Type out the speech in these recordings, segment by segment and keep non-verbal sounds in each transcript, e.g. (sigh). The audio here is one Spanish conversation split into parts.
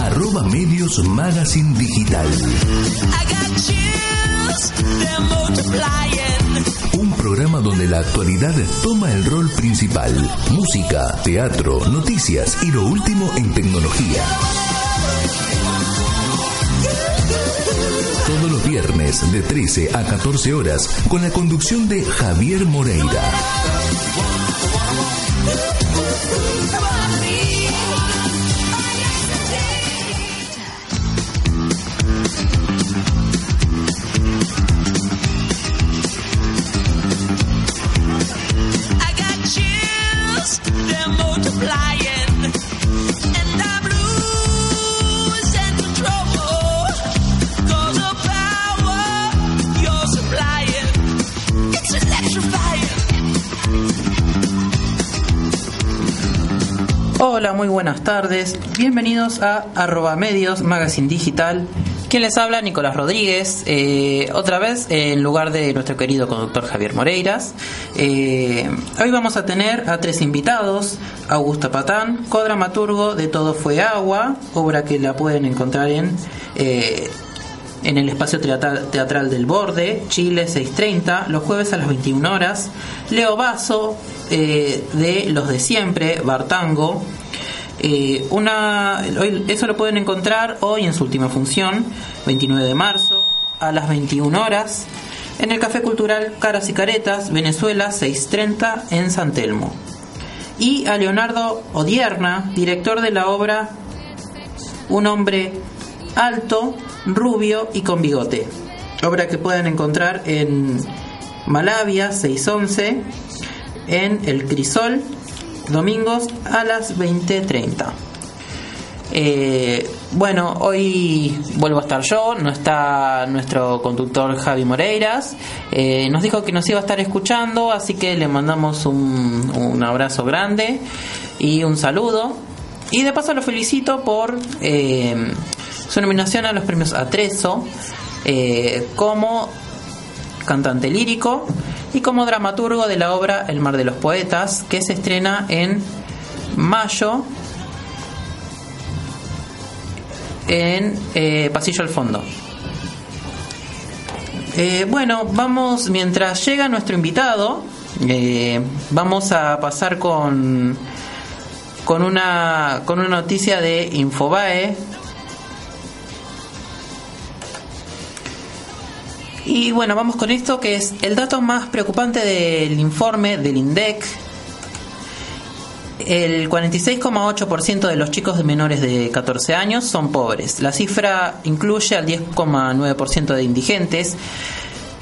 Arroba Medios Magazine Digital. Un programa donde la actualidad toma el rol principal. Música, teatro, noticias y lo último en tecnología. Todos los viernes de 13 a 14 horas con la conducción de Javier Moreira. Muy buenas tardes. Bienvenidos a arroba medios magazine digital. Quien les habla, Nicolás Rodríguez, eh, otra vez en lugar de nuestro querido conductor Javier Moreiras. Eh, hoy vamos a tener a tres invitados, Augusto Patán, codramaturgo de Todo fue agua, obra que la pueden encontrar en, eh, en el espacio teatral, del Borde, Chile 630, los jueves a las 21 horas. Leo Vaso, de Los de Siempre, Bartango, eh, una, eso lo pueden encontrar hoy en su última función, 29 de marzo, a las 21 horas, en el Café Cultural Caras y Caretas, Venezuela 630, en San Telmo. Y a Leonardo Odierna, director de la obra Un hombre alto, rubio y con bigote. Obra que pueden encontrar en Malavia 611, en El Crisol domingos a las 20.30. Eh, bueno, hoy vuelvo a estar yo, no está nuestro conductor Javi Moreiras. Eh, nos dijo que nos iba a estar escuchando, así que le mandamos un, un abrazo grande y un saludo. Y de paso lo felicito por eh, su nominación a los premios Atrezo eh, como cantante lírico y como dramaturgo de la obra El mar de los poetas, que se estrena en mayo en eh, Pasillo al Fondo. Eh, bueno, vamos, mientras llega nuestro invitado, eh, vamos a pasar con, con, una, con una noticia de Infobae Y bueno, vamos con esto que es el dato más preocupante del informe del INDEC. El 46,8% de los chicos de menores de 14 años son pobres. La cifra incluye al 10,9% de indigentes,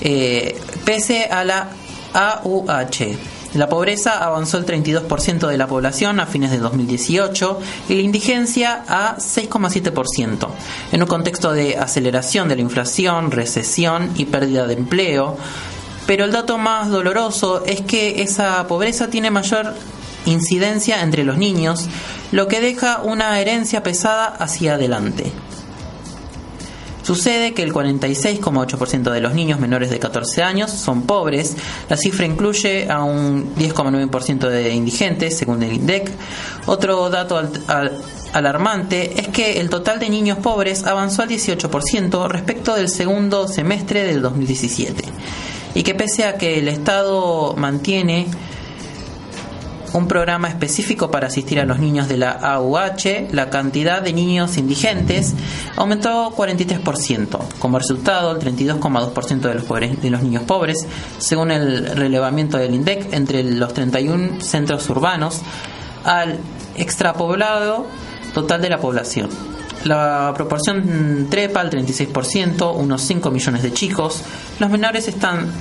eh, pese a la AUH. La pobreza avanzó el 32% de la población a fines de 2018 y la indigencia a 6,7%. En un contexto de aceleración de la inflación, recesión y pérdida de empleo, pero el dato más doloroso es que esa pobreza tiene mayor incidencia entre los niños, lo que deja una herencia pesada hacia adelante. Sucede que el 46,8% de los niños menores de 14 años son pobres. La cifra incluye a un 10,9% de indigentes, según el INDEC. Otro dato al, al, alarmante es que el total de niños pobres avanzó al 18% respecto del segundo semestre del 2017. Y que pese a que el Estado mantiene un programa específico para asistir a los niños de la AUH, la cantidad de niños indigentes aumentó 43%. Como resultado, el 32,2% de los, pobres, de los niños pobres, según el relevamiento del INDEC, entre los 31 centros urbanos, al extrapoblado total de la población. La proporción trepa al 36%, unos 5 millones de chicos. Los menores están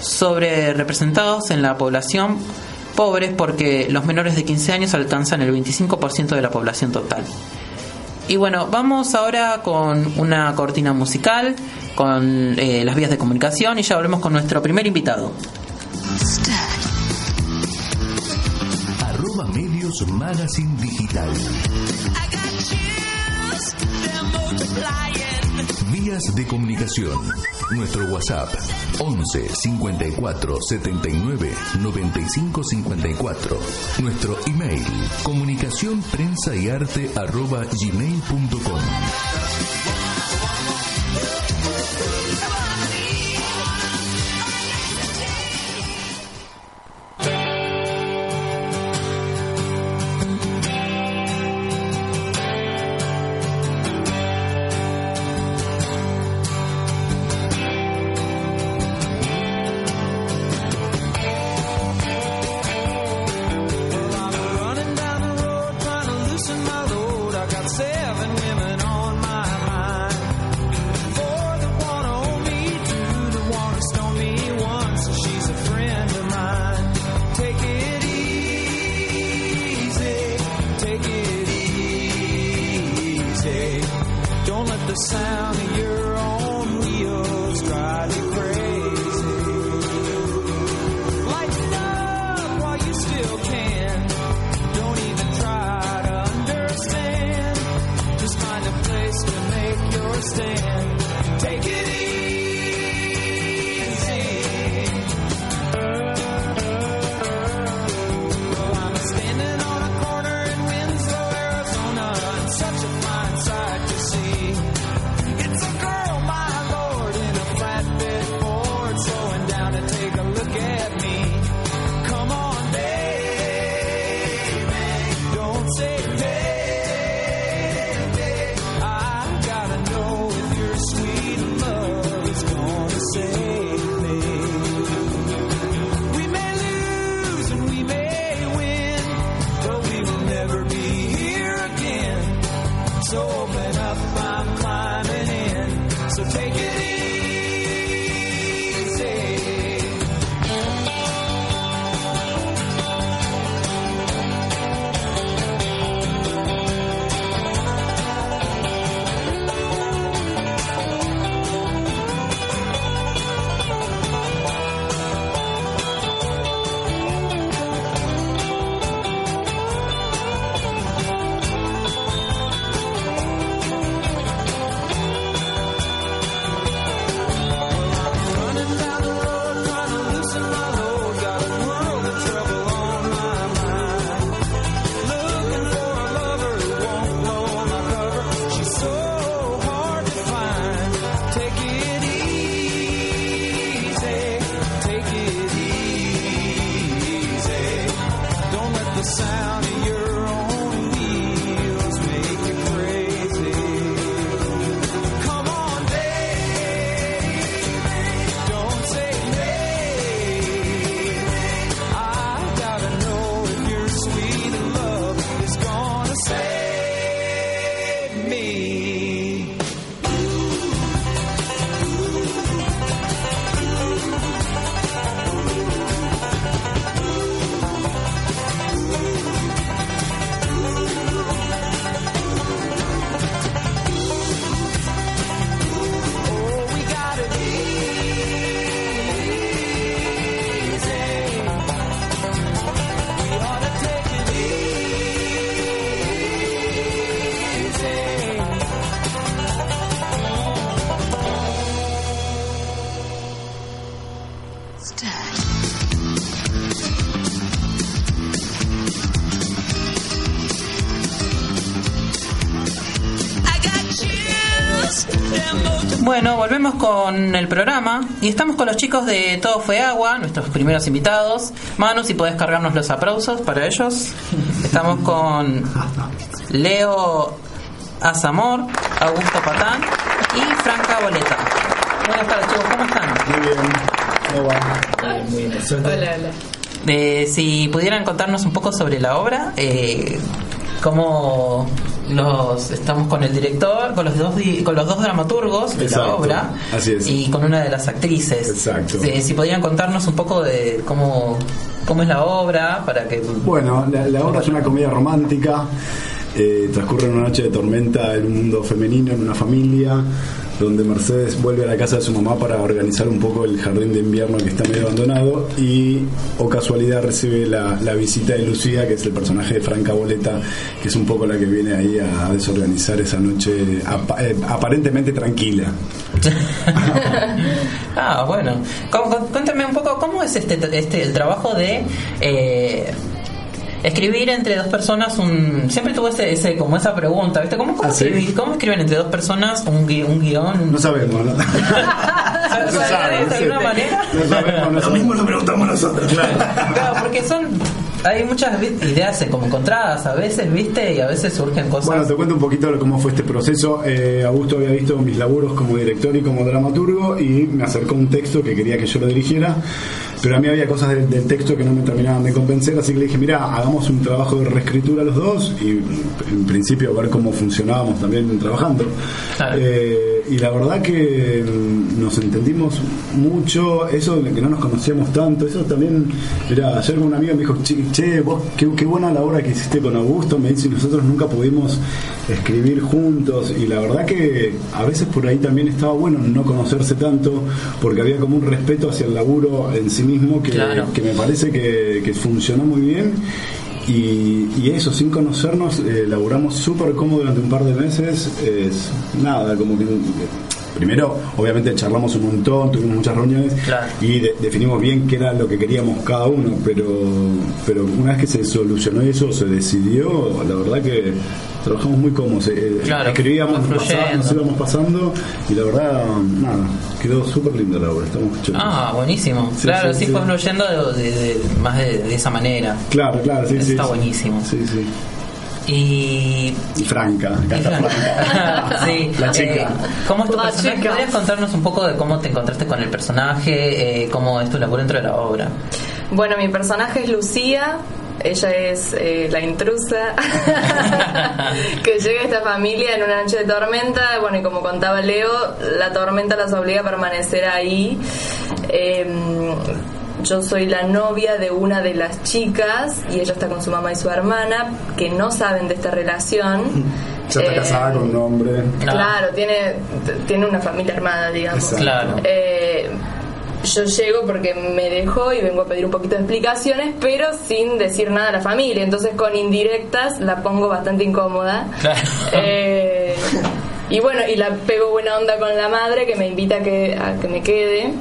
sobre representados en la población pobres porque los menores de 15 años alcanzan el 25% de la población total. Y bueno, vamos ahora con una cortina musical, con eh, las vías de comunicación y ya volvemos con nuestro primer invitado. Arroba Medios Magazine Digital. Vías de comunicación nuestro WhatsApp 11 54 79 95 54. Nuestro email comunicación prensa y arte arroba gmail.com. Bueno, volvemos con el programa y estamos con los chicos de Todo Fue Agua, nuestros primeros invitados. Manu, si podés cargarnos los aplausos para ellos. Estamos con Leo Azamor, Augusto Patán y Franca Boleta. Buenas tardes, chicos, ¿cómo están? Muy bien. ¿Cómo va? Muy bien. Hola, hola. Eh, si pudieran contarnos un poco sobre la obra, eh, cómo los estamos con el director, con los dos con los dos dramaturgos de Exacto, la obra así es. y con una de las actrices. Exacto. Eh, si podrían contarnos un poco de cómo cómo es la obra para que Bueno, la, la obra es una comedia romántica. eh, transcurre una noche de tormenta en un mundo femenino, en una familia, donde Mercedes vuelve a la casa de su mamá para organizar un poco el jardín de invierno que está medio abandonado y, o casualidad, recibe la, la visita de Lucía, que es el personaje de Franca Boleta, que es un poco la que viene ahí a desorganizar esa noche eh, aparentemente tranquila. (laughs) ah, bueno. Cu- cu- Cuéntame un poco, ¿cómo es este, este el trabajo de eh, escribir entre dos personas un... Siempre tuve ese, ese- como esa pregunta, ¿viste? ¿Cómo, cómo, ¿Ah, sí? cómo escriben entre dos personas un, gui- un guion? No sabemos, ¿no? (laughs) ¿Sabes no de sí. alguna manera? No sabemos, no sabemos. lo preguntamos nosotros. Claro, porque son... Hay muchas ideas como encontradas a veces, ¿viste? Y a veces surgen cosas... Bueno, te cuento un poquito cómo fue este proceso. Eh, Augusto había visto mis laburos como director y como dramaturgo y me acercó un texto que quería que yo lo dirigiera, pero a mí había cosas del, del texto que no me terminaban de convencer, así que le dije, mira, hagamos un trabajo de reescritura los dos y en principio a ver cómo funcionábamos también trabajando. Claro. Eh, y la verdad que mm, nos entendimos mucho, eso de que no nos conocíamos tanto, eso también, mira, ayer un amigo me dijo, che, che, vos, qué, qué buena la obra que hiciste con Augusto, me dice, nosotros nunca pudimos escribir juntos, y la verdad que a veces por ahí también estaba bueno no conocerse tanto, porque había como un respeto hacia el laburo en sí mismo que, Claro. que me parece que, que funcionó muy bien. Y, y eso, sin conocernos, eh, laburamos súper cómodo durante un par de meses. Es nada, como que. Eh, Primero, obviamente charlamos un montón, tuvimos muchas reuniones Claro. y de- definimos bien qué era lo que queríamos cada uno, pero, pero una vez que se solucionó eso, se decidió, la verdad que trabajamos muy cómodos. eh, Claro, escribíamos, fue nos, íbamos pasando y la verdad, nada, quedó súper linda la obra, estamos chochos. Ah, buenísimo. Sí, claro, sí, sí, fue fluyendo de, más de, de esa manera. Claro, claro, sí, Eso sí. está buenísimo. Sí, sí. Y Y Franca, (laughs) sí, La chica. eh, ¿Cómo es tu La personaje? chica. ¿Podrías contarnos un poco de cómo te encontraste con el personaje? Eh, ¿Cómo es tu labor dentro de la obra? Bueno, mi personaje es Lucía. Ella es eh, la intrusa (laughs) que llega a esta familia en una noche de tormenta. Bueno, y como contaba Leo, la tormenta las obliga a permanecer ahí. Em, yo soy la novia de una de las chicas y ella está con su mamá y su hermana que no saben de esta relación. (laughs) Ya está Eh, casada con un hombre. Claro, tiene, tiene una familia armada, digamos. Exacto. Claro. Eh, yo llego porque me dejó y vengo a pedir un poquito de explicaciones, pero sin decir nada a la familia. Entonces, con indirectas la pongo bastante incómoda. Claro. Eh, y bueno, y la pego buena onda con la madre que me invita a que, a que me quede.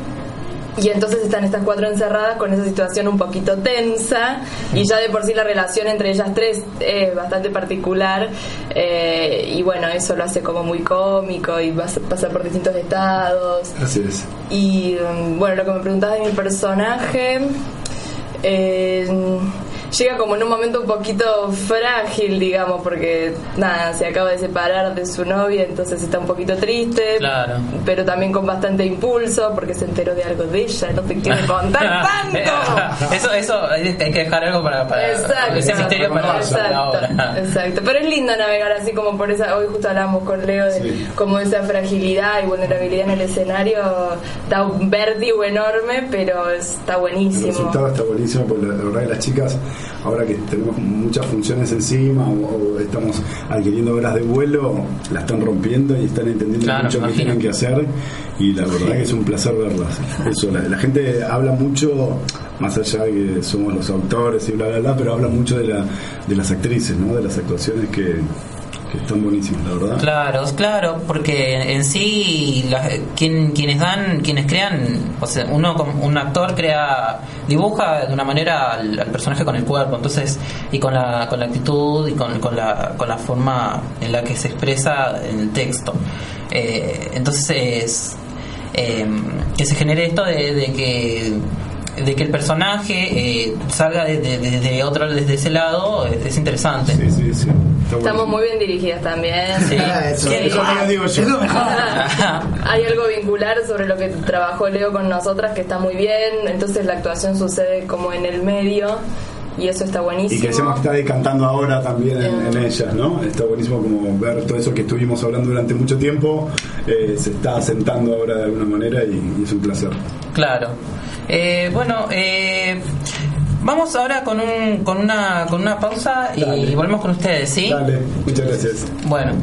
Y entonces están estas cuatro encerradas con esa situación un poquito tensa y ya de por sí la relación entre ellas tres es bastante particular eh, y bueno, eso lo hace como muy cómico y vas- pasa por distintos estados. Así es. Y mm, bueno, lo que me preguntabas de mi personaje, eh, llega como en un momento un poquito frágil, digamos, porque nada, se acaba de separar de su novia, entonces está un poquito triste, Claro. pero también con bastante impulso, porque se enteró de algo de ella, no te quiere contar (laughs) tanto. eso, eso hay que dejar algo para, para Exacto. ese misterio para, para la Exacto, obra. exacto. Pero es lindo navegar así como por esa. Hoy justo hablamos con Leo de Sí. como esa fragilidad y vulnerabilidad en el escenario da un vértigo enorme, pero está El buenísimo. resultado está buenísimo porque la, la verdad que las chicas, ahora que tenemos muchas funciones encima o, o estamos adquiriendo horas de vuelo, la están rompiendo y están entendiendo Claro, mucho qué imagino. tienen que hacer y la verdad que es un placer verlas. Eso, la, la gente habla mucho, más allá de que somos los autores y bla, bla, bla, pero habla mucho de, la, de las actrices, ¿no? de las actuaciones que, que están la verdad. Claro, claro, porque en sí la- quien- quienes dan, quienes crean, o sea, uno un actor crea, dibuja de una manera al, al personaje con el cuerpo, entonces y con la con la actitud y con, con la con la forma en la que se expresa en el texto. Eh, entonces eh, que se genere esto de, de que de que el personaje eh, salga desde de, de otro desde ese lado es, es interesante. Sí, sí, sí. Estamos muy bien dirigidas también. Sí. Eso, Sí. Eso lo digo yo. Es lo mejor. (laughs) Hay algo vincular sobre lo que trabajó Leo con nosotras que está muy bien, entonces la actuación sucede como en el medio y eso está buenísimo. Y que decíamos que está decantando ahora también en, en ellas, ¿no? Está buenísimo como ver todo eso que estuvimos hablando durante mucho tiempo, eh, se está asentando ahora de alguna manera y, y es un placer. Claro. Eh, bueno, eh, vamos ahora con, un, con, una, con una pausa y Dale. volvemos con ustedes, ¿sí? Dale, muchas gracias. Bueno.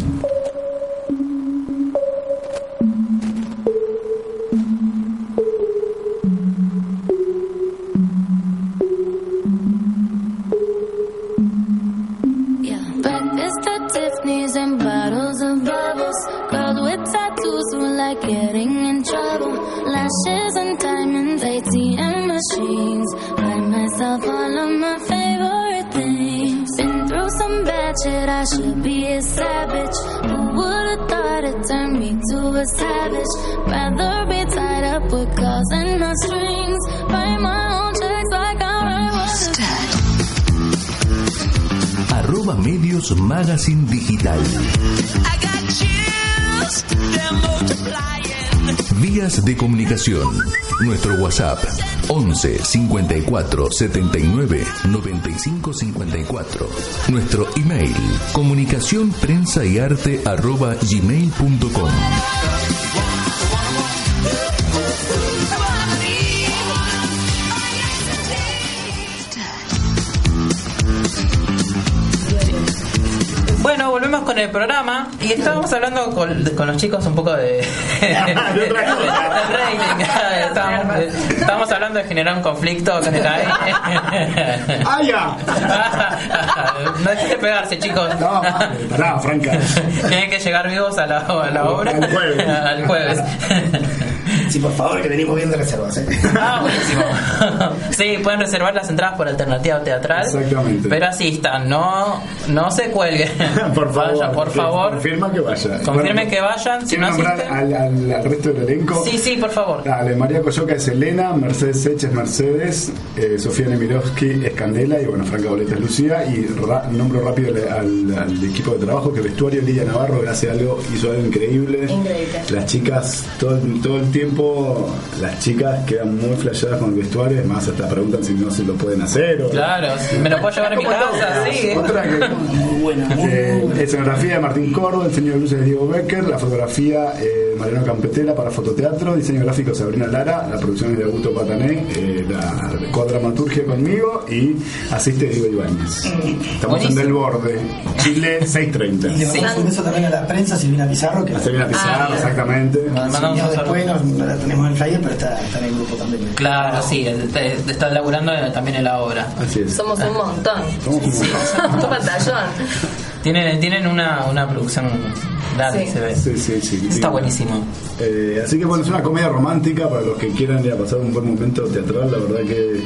Ratchet, I should be a savage. Who would've thought it turned me to a savage? Rather be tied up with calls and no strings. Write my own checks like I write what Arroba Medios Magazine Digital. Vías de comunicación. Nuestro WhatsApp 11 54 79 95 54. Nuestro email comunicación prensa y arte arroba gmail.com. con el programa y estábamos hablando con, con los chicos un poco de, (laughs) de otra cosa. del rating. Estábamos, estábamos hablando de generar un conflicto con el aire. ¡Ah, ya! No dejen de pegarse, chicos. No, vale, pará, Franca. Tienen que llegar vivos a la, a la obra. Al jueves. Al jueves. Sí, por favor, que venimos bien de reservas. ¿eh? Ah, buenísimo. (laughs) Sí, pueden reservar las entradas por alternativa teatral. Exactamente. Pero asistan, no, no se cuelguen. (laughs) Por favor. Vayan, por favor. Confirma que vaya. Confirmen que vayan. Si ¿Quieren no nombrar al, al- al resto del elenco? Sí, sí, por favor. Dale, María Coyoca es Elena, Mercedes Seches Mercedes, eh, Sofía Nemirovsky es Candela y bueno, Franca Boleta es Lucía. Y ra- nombro rápido al, al- al equipo de trabajo que vestuario Lidia Navarro que hace algo, hizo algo increíble. Increíble. Las chicas, todo, todo el tiempo, las chicas quedan muy flasheadas con el vestuario, es más, hasta preguntan si no se lo pueden hacer. O, Claro, me lo puedo llevar a mi casa, sí. Otra que, Muy buena, muy, eh, muy buena. escenografía de Martín Cordo, el diseño de luces de Diego Becker, la fotografía eh, de Mariano Campetela para fototeatro, diseño gráfico Sabrina Lara, la producción es de Augusto Patané, eh, la cuadramaturgia conmigo y asiste Diego Ibáñez. Estamos Buenísimo. en Del Borde, Chile Y 630. le mandamos un beso también a la prensa, Silvina Pizarro, que a Pizarro, Ah, exactamente. Mandamos Mandamos un saludo. después, no, no la tenemos en el flyer, pero está, está en el grupo también. Claro, sí, está, está laburando también en la obra. Así es. Somos un montón. Somos un montón. (laughs) Un batallón. Tienen, tienen una, una producción grande, Sí. se ve. Sí, sí, sí. Está buenísimo. Eh, así que bueno, es una comedia romántica para los que quieran ir a pasar un buen momento teatral. La verdad que,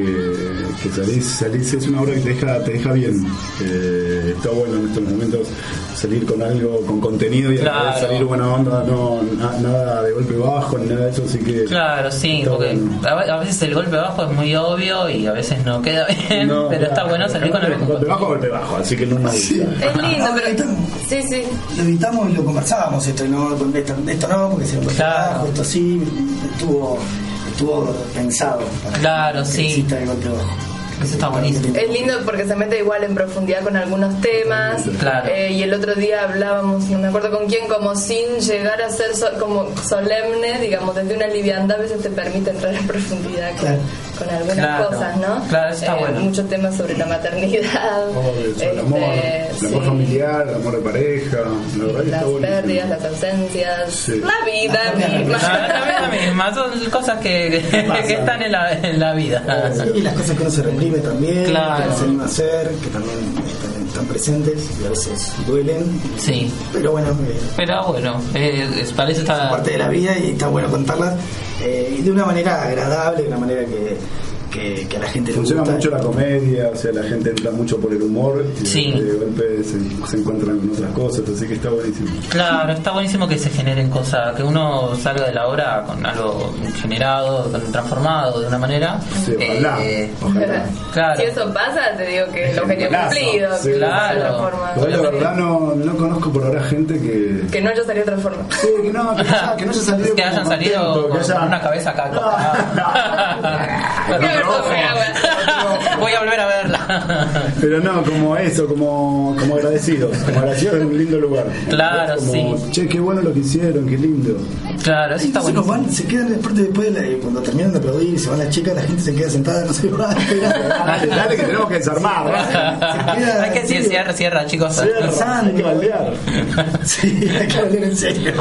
que, que salís, salís, es una obra que te deja, te deja bien. Eh, está bueno en estos momentos salir con algo, con contenido y Claro. salir buena onda, no na- nada de golpe bajo ni nada de eso. Así que Claro, sí, porque bueno. a ve- a veces el golpe bajo es muy obvio y a veces no queda bien, No, pero está bueno salir con algo. Golpe bajo, golpe bajo, así que no me gusta. Es lindo, pero. evitamos. Sí, sí. Lo evitamos y lo conversábamos esto, y no, con esto, esto no, porque se lo Claro. esto sí, estuvo, estuvo pensado para Claro, que sí. exista el golpe bajo. Eso está buenísimo. Es lindo porque se mete igual en profundidad con algunos temas. Claro. Eh, y el otro día hablábamos, no me acuerdo con quién, como sin llegar a ser so- como solemne, digamos, desde una liviandad a veces te permite entrar en profundidad con, Claro. Con algunas Claro. cosas, ¿no? Eh, Claro, eso está bueno. Muchos temas sobre la maternidad, (laughs) Obvio, sobre el amor, este, el amor sí, familiar, el amor de pareja, la las pérdidas, las ausencias, Sí. la vida (laughs) La vida misma. La vida misma, son cosas que, (laughs) que, que están en la, en la vida. Sí, las cosas que uno se reprime también, Claro. que no se anima a hacer, que también están, presentes y a veces duelen. Sí, Pero bueno, eh, pero bueno, eh, es- parece es estar... parte de la vida y está bueno contarlas eh, y de una manera agradable, de una manera que, que, que a la gente le Funciona gusta. mucho la comedia, o sea, la gente entra mucho por el humor y Sí. de golpe se, se encuentran con otras cosas, así que está buenísimo. Claro, está buenísimo que se generen cosas, que uno salga de la obra con algo generado, con- transformado de una manera. Sí, ojalá, Eh, ojalá. (laughs) Claro. Si eso pasa, te digo que el objetivo Golazo. cumplido. Sí, claro. Yo la verdad no, no conozco por ahora gente que... Que no haya salido forma. Sí, que no, que no, haya- que no haya (laughs) salido que hayan salido contento, con, que haya- con una cabeza acá. (laughs) Qué vergüenza. (laughs) Voy a volver a verla. (laughs) Pero no, como eso, como, como agradecidos, como agradecidos de un lindo lugar. Claro, como, sí. Che, qué bueno lo que hicieron, qué lindo. Claro, eso está bueno. van, se quedan después, después de la- cuando terminan de aplaudir y se van las chicas, la gente se queda sentada, no se (laughs) va. Dale, dale que tenemos que desarmar. Hay que decir así. cierra, cierra, chicos. Cierra, hay que baldear. Sí, hay que hablar en serio.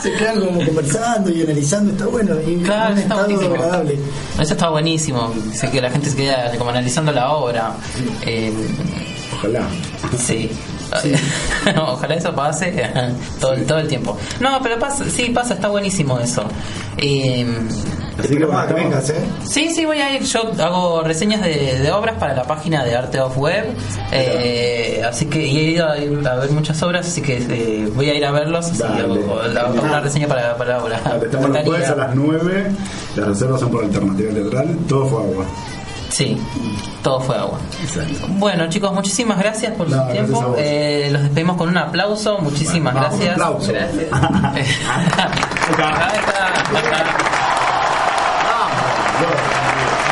se quedan como conversando y analizando, está bueno. Y Claro, está estado buenísimo. agradable. Eso está buenísimo. Sé que la gente se queda como analizando la obra. Eh, ojalá. Sí. (laughs) Ojalá eso pase (laughs) todo, sí. todo el tiempo. No, pero pasa, sí, pasa, está buenísimo eso. Eh, así que vengas, ¿eh? Sí, sí, voy a ir. Yo hago reseñas de, obras para la página de Arte of Web. Eh, así que y he ido a, ver muchas obras, así que eh, voy a ir a verlos. Así hago, una reseña para, para la obra. Estamos los jueves a las 9. Las reservas son por alternativa teatral. Todo fue agua. Sí, todo fue agua. Exacto. Bueno, chicos, muchísimas gracias por su tiempo. Eh, los despedimos con un aplauso. Muchísimas gracias. Un aplauso. Gracias. (laughs)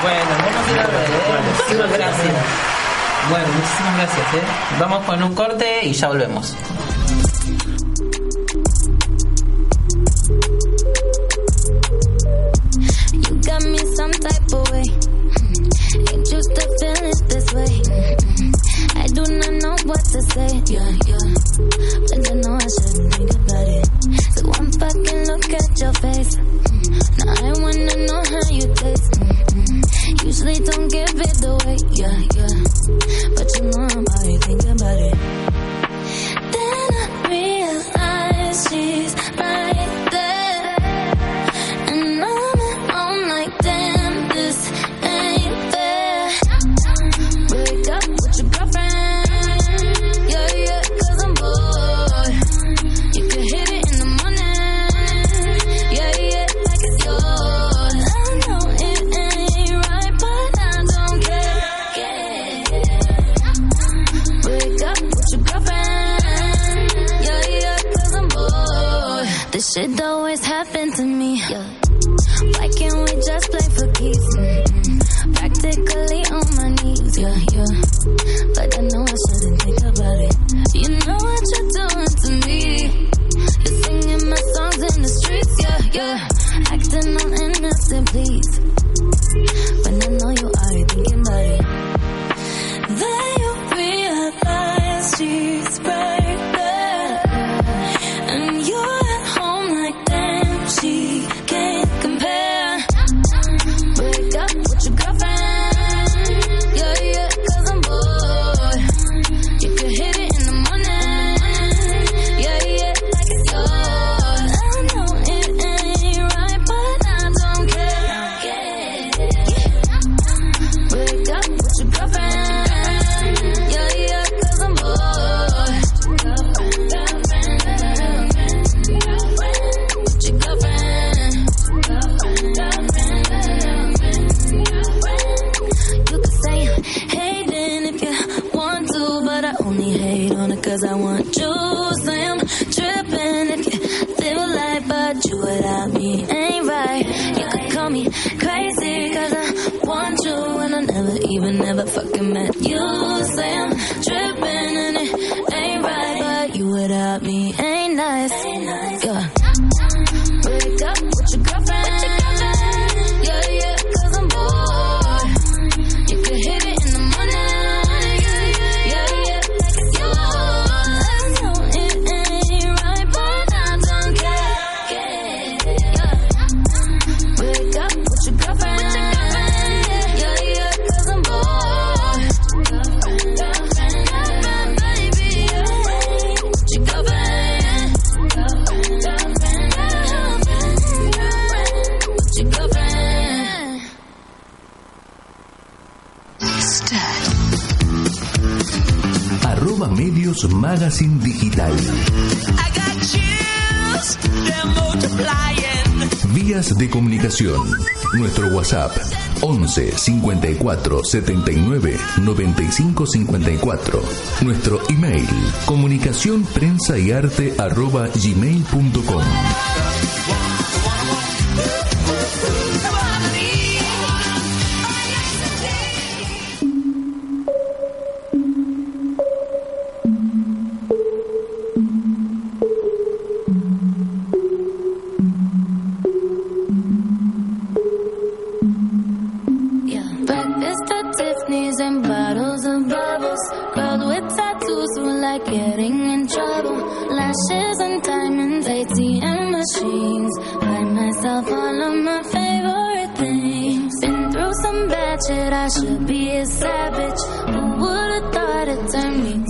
bueno, vamos a ir a ¿eh? Muchísimas gracias. Bueno, muchísimas gracias. ¿eh? Vamos con un corte y ya volvemos. Yeah. Magazine Digital. Vías de comunicación. Nuestro WhatsApp 11 54 79 95 54. Nuestro email comunicación prensa y arte arroba gmail.com.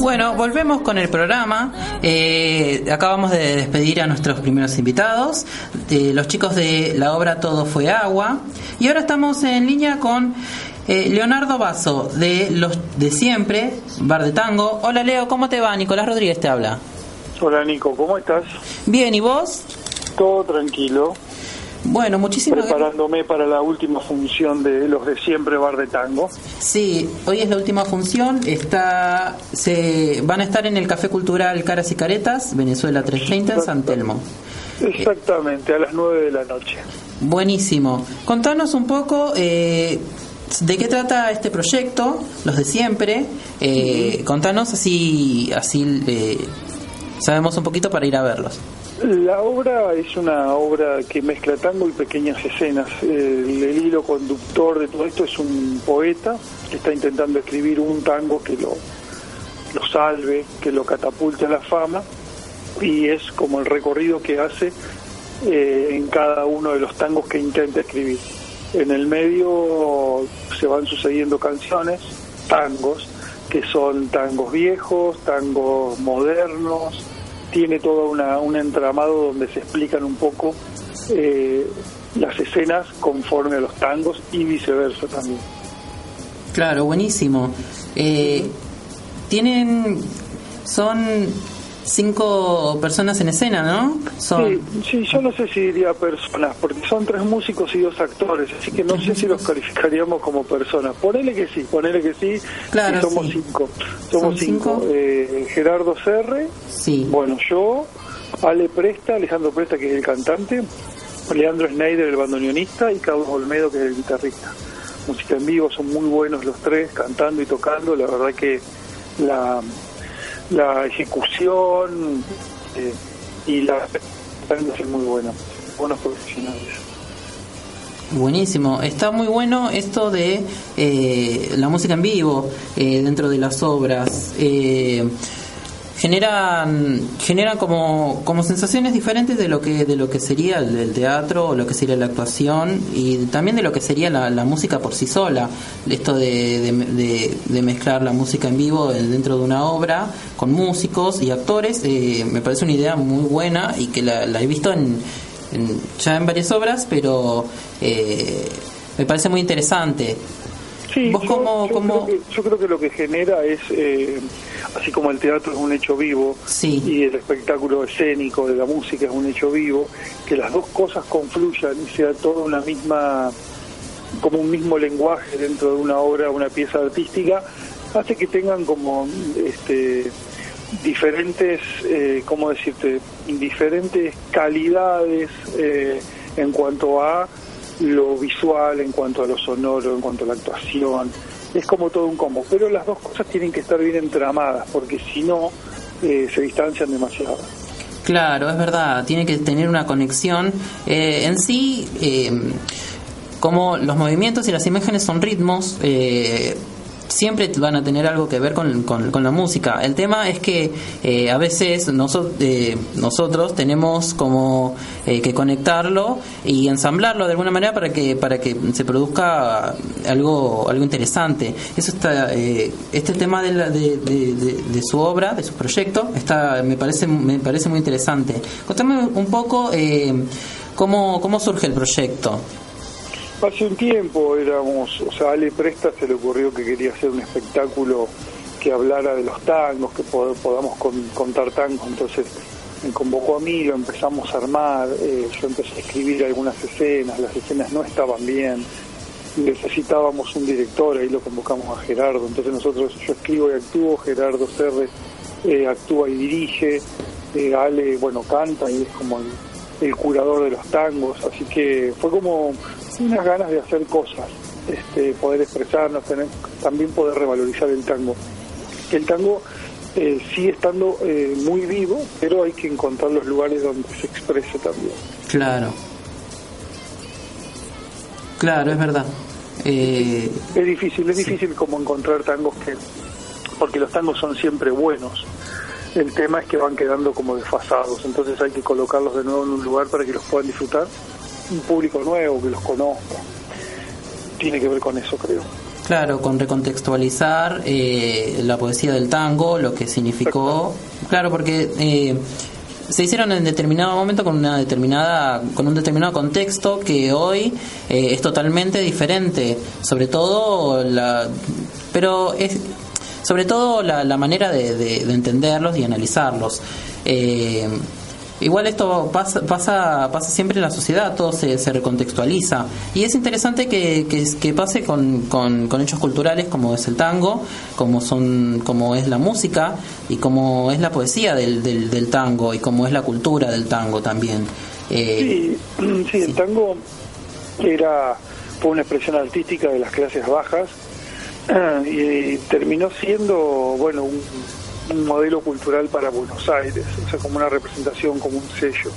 Bueno, volvemos con el programa. Eh, acabamos de despedir a nuestros primeros invitados, los chicos de la obra Todo fue agua. Y ahora estamos en línea con eh, Leonardo Basso, de Los de Siempre, Bar de Tango. Hola Leo, ¿cómo te va? Nicolás Rodríguez te habla. Hola Nico, ¿cómo estás? Bien, ¿y vos? Todo tranquilo. Bueno, muchísimas gracias. preparándome para la última función de los de siempre Bar de Tango. Sí, hoy es la última función. Está, se van a estar en el Café Cultural Caras y Caretas, Venezuela 330 en San Telmo. Exactamente, a las 9 de la noche. Buenísimo. Contanos un poco eh, de qué trata este proyecto, los de siempre. Eh, Contanos así, así eh, sabemos un poquito para ir a verlos. La obra es una obra que mezcla tango y pequeñas escenas. El, el hilo conductor de todo esto es un poeta que está intentando escribir un tango que lo, lo salve, que lo catapulte a la fama y es como el recorrido que hace eh, en cada uno de los tangos que intenta escribir. En el medio se van sucediendo canciones, tangos, que son tangos viejos, tangos modernos, tiene todo una, un entramado donde se explican un poco eh, las escenas conforme a los tangos y viceversa también. Claro, buenísimo. Eh, tienen, son cinco personas en escena, ¿no? Son, Sí, sí, yo no sé si diría personas, porque son tres músicos y dos actores, así que no sé si los calificaríamos como personas. Ponele que sí, ponele que sí, Claro, y somos sí. cinco. ¿Son Somos cinco. cinco? Eh, Gerardo Serre, Sí. bueno, yo, Ale Presta, Alejandro Presta, que es el cantante, Leandro Schneider, el bandoneonista, y Carlos Olmedo, que es el guitarrista. Música en vivo, son muy buenos los tres, cantando y tocando, la verdad que la, la ejecución eh, y la es muy buena, buenos profesionales. Buenísimo, está muy bueno esto de eh, la música en vivo eh, dentro de las obras. Eh, generan generan como, como sensaciones diferentes de lo que de lo que sería el, teatro o lo que sería la actuación y también de lo que sería la, música por sí sola. Esto de, de- de- mezclar la música en vivo dentro de una obra con músicos y actores eh, me parece una idea muy buena y que la, la he visto en, en- ya en varias obras, pero eh, me parece muy interesante. Sí, ¿Vos yo, cómo- yo cómo- Creo que, yo creo que lo que genera es, eh, así como el teatro es un hecho vivo Sí. y el espectáculo escénico de la música es un hecho vivo, que las dos cosas confluyan y sea toda una misma, como un mismo lenguaje dentro de una obra, una pieza artística, hace que tengan como este diferentes, eh, ¿cómo decirte? Diferentes calidades eh, en cuanto a lo visual, en cuanto a lo sonoro, en cuanto a la actuación. Es como todo un combo. Pero las dos cosas tienen que estar bien entramadas, porque si no, eh, se distancian demasiado. Claro, es verdad, tiene que tener una conexión. Eh, en sí, eh, como los movimientos y las imágenes son ritmos, eh, siempre van a tener algo que ver con, con- la música. El tema es que eh, a veces noso- eh, nosotros tenemos como eh, que conectarlo y ensamblarlo de alguna manera para que para que se produzca algo algo interesante. Eso está eh, este tema de, la- de su obra, de su proyecto, está me parece me parece muy interesante. Contame un poco eh, cómo cómo surge el proyecto. Hace un tiempo éramos, o sea, Ale Presta se le ocurrió que quería hacer un espectáculo que hablara de los tangos, que pod- podamos con- contar tangos, entonces me convocó a mí, lo empezamos a armar, eh, yo empecé a escribir algunas escenas, las escenas no estaban bien, necesitábamos un director, ahí lo convocamos a Gerardo, entonces nosotros, yo escribo y actúo, Gerardo Serre eh, actúa y dirige, eh, Ale, bueno, canta y es como el curador de los tangos, así que fue como unas ganas de hacer cosas, este, poder expresarnos, tener, también poder revalorizar el tango. El tango eh, sigue estando eh, muy vivo, pero hay que encontrar los lugares donde se exprese también. Claro. Claro, es verdad. Eh, Es difícil, es difícil como encontrar tangos que, porque los tangos son siempre buenos. El tema es que van quedando como desfasados, entonces hay que colocarlos de nuevo en un lugar para que los puedan disfrutar un público nuevo que los conozca. Tiene que ver con eso, creo. Claro, con recontextualizar eh, la poesía del tango, lo que significó. Claro, porque eh, se hicieron en determinado momento con una determinada, con un determinado contexto que hoy eh, es totalmente diferente. Sobre todo la, pero es sobre todo la, la manera de, de- de entenderlos y analizarlos. Igual esto pasa, pasa, pasa siempre en la sociedad, todo se, se recontextualiza. Y es interesante que, que, que pase con, con, con hechos culturales como es el tango, como, son, como es la música y como es la poesía del, del, del tango y como es la cultura del tango también. Eh, Sí, (clears throat) sí, el tango era fue una expresión artística de las clases bajas (clears throat) y terminó siendo, bueno, un, un modelo cultural para Buenos Aires, o sea, como una representación, como un sello.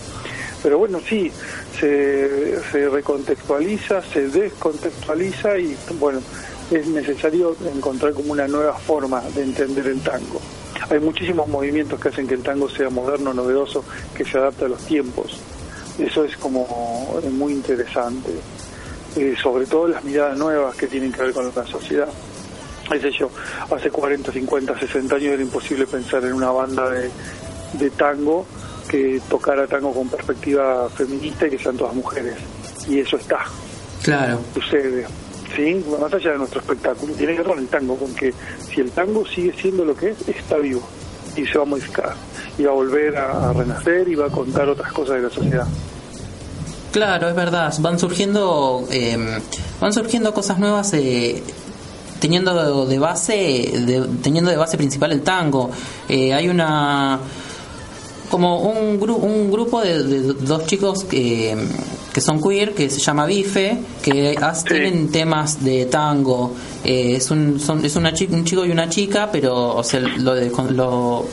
Pero bueno, sí, se, recontextualiza, se descontextualiza y bueno, es necesario encontrar como una nueva forma de entender el tango. Hay muchísimos movimientos que hacen que el tango sea moderno, novedoso, que se adapte a los tiempos. Eso es como eh, muy interesante. Eh, sobre todo las miradas nuevas que tienen que ver con la sociedad. Es yo, hace 40, 50, 60 años era imposible pensar en una banda de, de tango que tocara tango con perspectiva feminista y que sean todas mujeres. Y eso está, claro, sucede. ¿sí? Más allá de nuestro espectáculo, tiene que ver con el tango, con que si el tango sigue siendo lo que es, está vivo y se va a modificar y va a volver a, a renacer y va a contar otras cosas de la sociedad. claro, es verdad. Van surgiendo, eh, van surgiendo cosas nuevas. Eh, teniendo de base de- teniendo de base principal el tango Eh, hay una como un, gru- un grupo de, de dos chicos que, que son queer, que se llama Bife, que Sí. tienen temas de tango. Eh, es un, son, es una un chico y una chica, pero o sea, lo, de- lo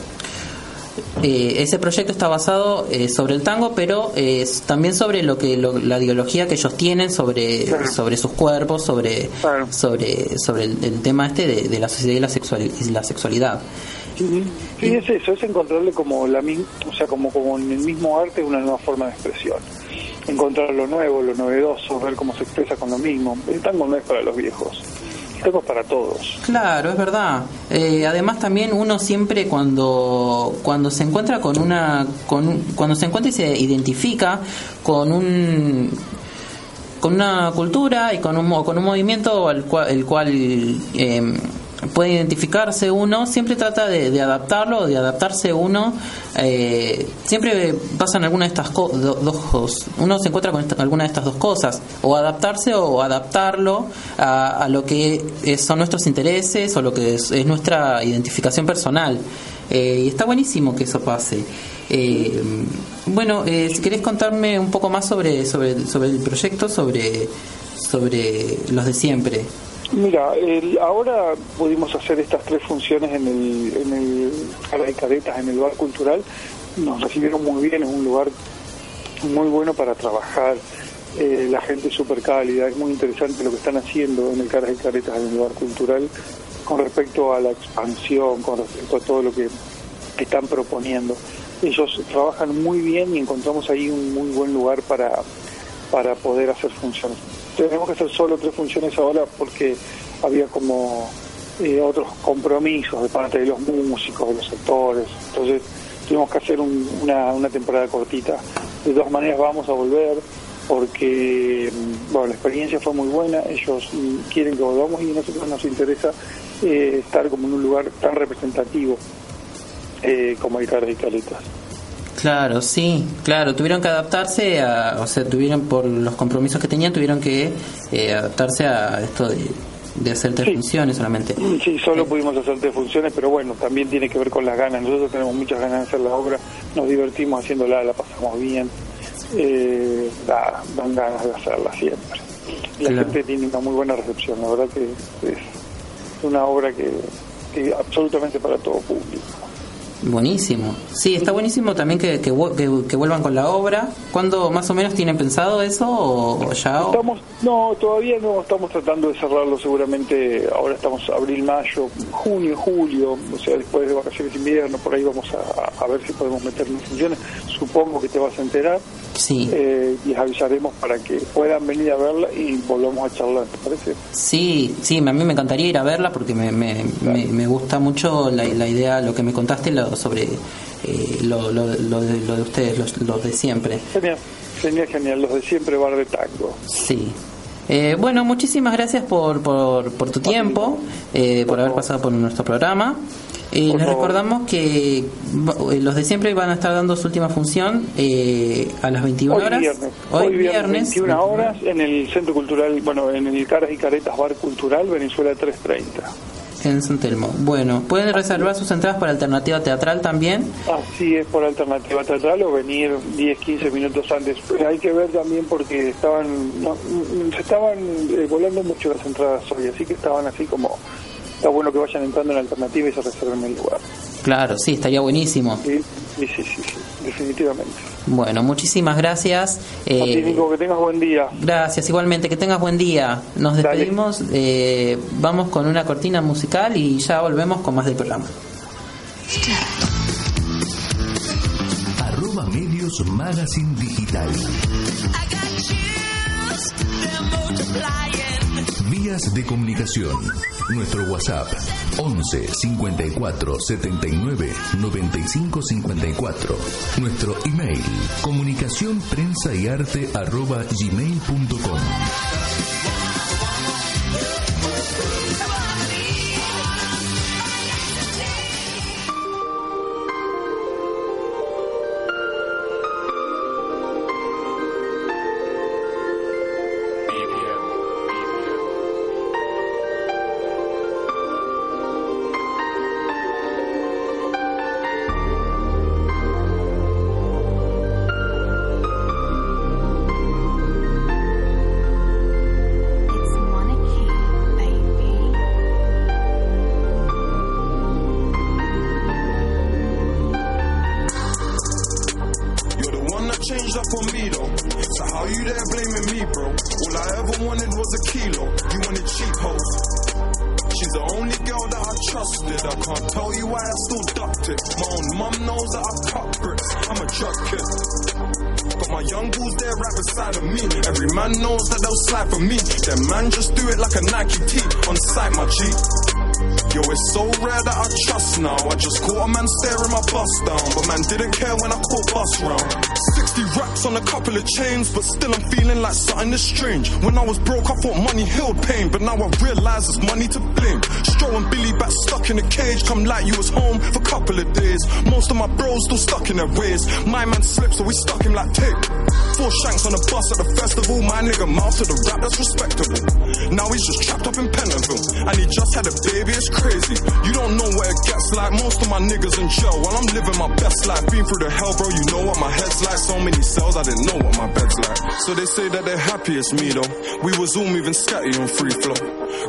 eh, ese proyecto está basado eh, sobre el tango, pero eh, también sobre lo que lo- la ideología que ellos tienen sobre Claro. sobre sus cuerpos, sobre Claro. sobre sobre el, el tema este de, de la sociedad y la, sexual, y la sexualidad. Sí, es eso, es encontrarle como la o sea, como, como en el mismo arte una nueva forma de expresión. Encontrar lo nuevo, lo novedoso, ver cómo se expresa con lo mismo. El tango no es para los viejos, Claro, es verdad. Eh, además también uno siempre cuando cuando se encuentra con una con cuando se encuentra y se identifica con un con una cultura y con un con un movimiento al cual el cual eh, puede identificarse uno siempre trata de, de adaptarlo de adaptarse uno eh, siempre pasan alguna de estas co- do- dos cos- uno se encuentra con esta- alguna de estas dos cosas o adaptarse o adaptarlo a, a lo que son nuestros intereses o lo que es, es nuestra identificación personal Eh, y está buenísimo que eso pase eh, bueno, eh, si querés contarme un poco más sobre, sobre, sobre el proyecto, sobre, sobre los de siempre. Mira, el- ahora pudimos hacer estas tres funciones en el, en el Cara de Caretas, en el bar cultural. Nos recibieron muy bien, es un lugar muy bueno para trabajar. Eh, la gente es súper cálida, es muy interesante lo que están haciendo en el Caras y Caretas, en el bar cultural, con respecto a la expansión, con respecto a todo lo que están proponiendo. Ellos trabajan muy bien y encontramos ahí un muy buen lugar para, para poder hacer funciones. Tenemos que hacer solo tres funciones ahora porque había como eh, otros compromisos de parte de los músicos, de los actores. Entonces tuvimos que hacer un- una, una temporada cortita. De todas maneras vamos a volver porque mm, bueno, la experiencia fue muy buena, ellos mm, quieren que volvamos y a nosotros nos interesa eh, estar como en un lugar tan representativo eh, como el Caras y Caletas. Claro, sí, claro, tuvieron que adaptarse a, o sea, tuvieron por los compromisos que tenían, tuvieron que eh, adaptarse a esto de, de hacer tres Sí. funciones solamente. Sí, solo pudimos hacer tres funciones, pero bueno, también tiene que ver con las ganas. Nosotros tenemos muchas ganas de hacer la obra, nos divertimos haciéndola, la pasamos bien, eh, da- dan ganas de hacerla siempre. La Claro. gente tiene una muy buena recepción, la verdad que es una obra que, que absolutamente para todo público. Buenísimo. Sí, está buenísimo también que, que, vu- que- que vuelvan con la obra. ¿Cuándo más o menos tienen pensado eso o, ya? o- Estamos, no, todavía no estamos tratando de cerrarlo seguramente, ahora estamos abril, mayo, junio, julio, o sea, después de vacaciones de invierno, por ahí vamos a, a ver si podemos meter en funciones, supongo que te vas a enterar, Sí. Eh, y les avisaremos para que puedan venir a verla y volvamos a charlar, ¿te parece? Sí, sí, a mí me encantaría ir a verla porque me, me, me, me gusta mucho la, la idea, lo que me contaste lo, sobre eh, lo, lo, lo, de, lo de ustedes, los, los de siempre. Genial, genial, genial. Los de siempre bar de tango. Sí. Eh, bueno, muchísimas gracias por, por, por tu tiempo, eh, por haber pasado por nuestro programa. Eh, les recordamos que eh, los de siempre van a estar dando su última función eh, a las 21 Hoy horas. viernes, Hoy, hoy viernes, viernes. 21 horas en el Centro Cultural, bueno, en el Caras y Caretas Bar Cultural, Venezuela 330. En San Telmo. Bueno, pueden reservar sus entradas para alternativa teatral también. Así es por alternativa teatral o venir 10, 15 minutos antes. Pero hay que ver también porque estaban no, mm, se estaban eh, volando mucho las entradas hoy, así que estaban así como está bueno que vayan entrando en alternativa y se reserven el lugar. Claro, sí, estaría buenísimo. Sí, sí, sí, sí, sí, definitivamente. Bueno, muchísimas gracias. A ti, Eh, Nico, que tengas buen día. Gracias, igualmente, que tengas buen día. Nos despedimos, eh, vamos con una cortina musical y ya volvemos con más del programa. Arroba Medios Magazine Digital. De comunicación. Nuestro WhatsApp 11 54 79 95 54. Nuestro email comunicación prensa y arte arroba gmail.com. strange. When I was broke, I thought money healed pain, but now I realize it's money to couple of days. Most of my bros still stuck in their ways. My man slipped, so we stuck him like tape. Four shanks on a bus at the festival, my nigga mouth to the rap, that's respectable. Now he's just trapped up in Pentonville, and he just had a baby, it's crazy. You don't know what it gets like, most of my niggas in jail, while I'm living my best life. Been through the hell, bro, you know what my head's like. So many cells, I didn't know what my bed's like. So they say that they're happy, it's me though. We was all moving scatty on free flow.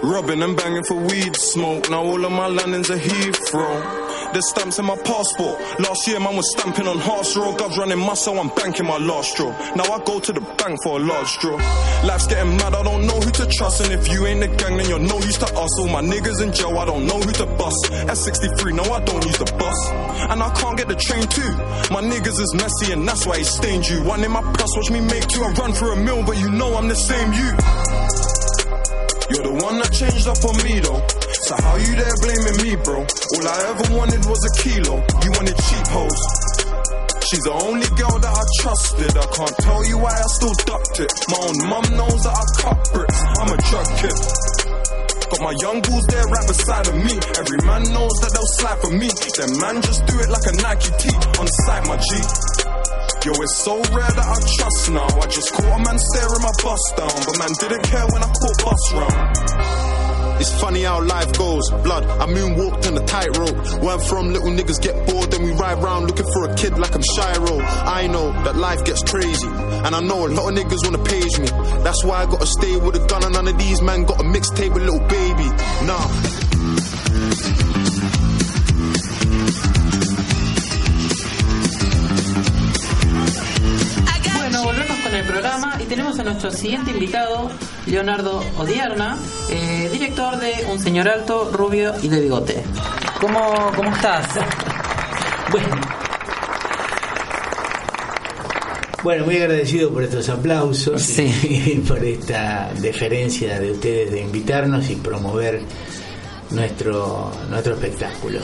Rubbing and banging for weed smoke, now all of my landings are Heathrow. There's stamps in my passport. Last year, man was stamping on Hearts Road. Gov's running muscle, I'm banking my last straw. Now I go to the bank for a large draw. Life's getting mad, I don't know who to trust. And if you ain't the gang, then you're no use to us. All my niggas in jail, I don't know who to bust. At 63, no, I don't use the bus. And I can't get the train too. My niggas is messy, and that's why he stained you. One in my plus, watch me make two. I run through a mill, but you know I'm the same you. You're the one that changed up on me though. So how you there blaming me, bro? All I ever wanted was a kilo. You wanted cheap hoes. She's the only girl that I trusted. I can't tell you why I still ducked it. My own mum knows that I cut bricks. I'm a drug kid. Got my young bulls there right beside of me. Every man knows that they'll slide for me. Them man just do it like a Nike tee on sight, my G. Yo, it's so rare that I trust now. I just caught a man staring my bus down, but man didn't care when I caught bus round. It's funny how life goes. Blood, I moonwalked on a tightrope. Where I'm from, little niggas get bored, then we ride round looking for a kid like I'm Shiro. I know that life gets crazy, and I know a lot of niggas wanna page me. That's why I gotta stay with a gun, and none of these men got a mixtape with little baby. Nah. Programa y tenemos a nuestro siguiente invitado, Leonardo Odierna, eh, director de Un Señor Alto, Rubio y de Bigote. ¿Cómo, cómo estás? Bueno. Bueno, muy agradecido por estos aplausos y (laughs) por esta deferencia de ustedes de invitarnos y promover nuestro, nuestro espectáculo.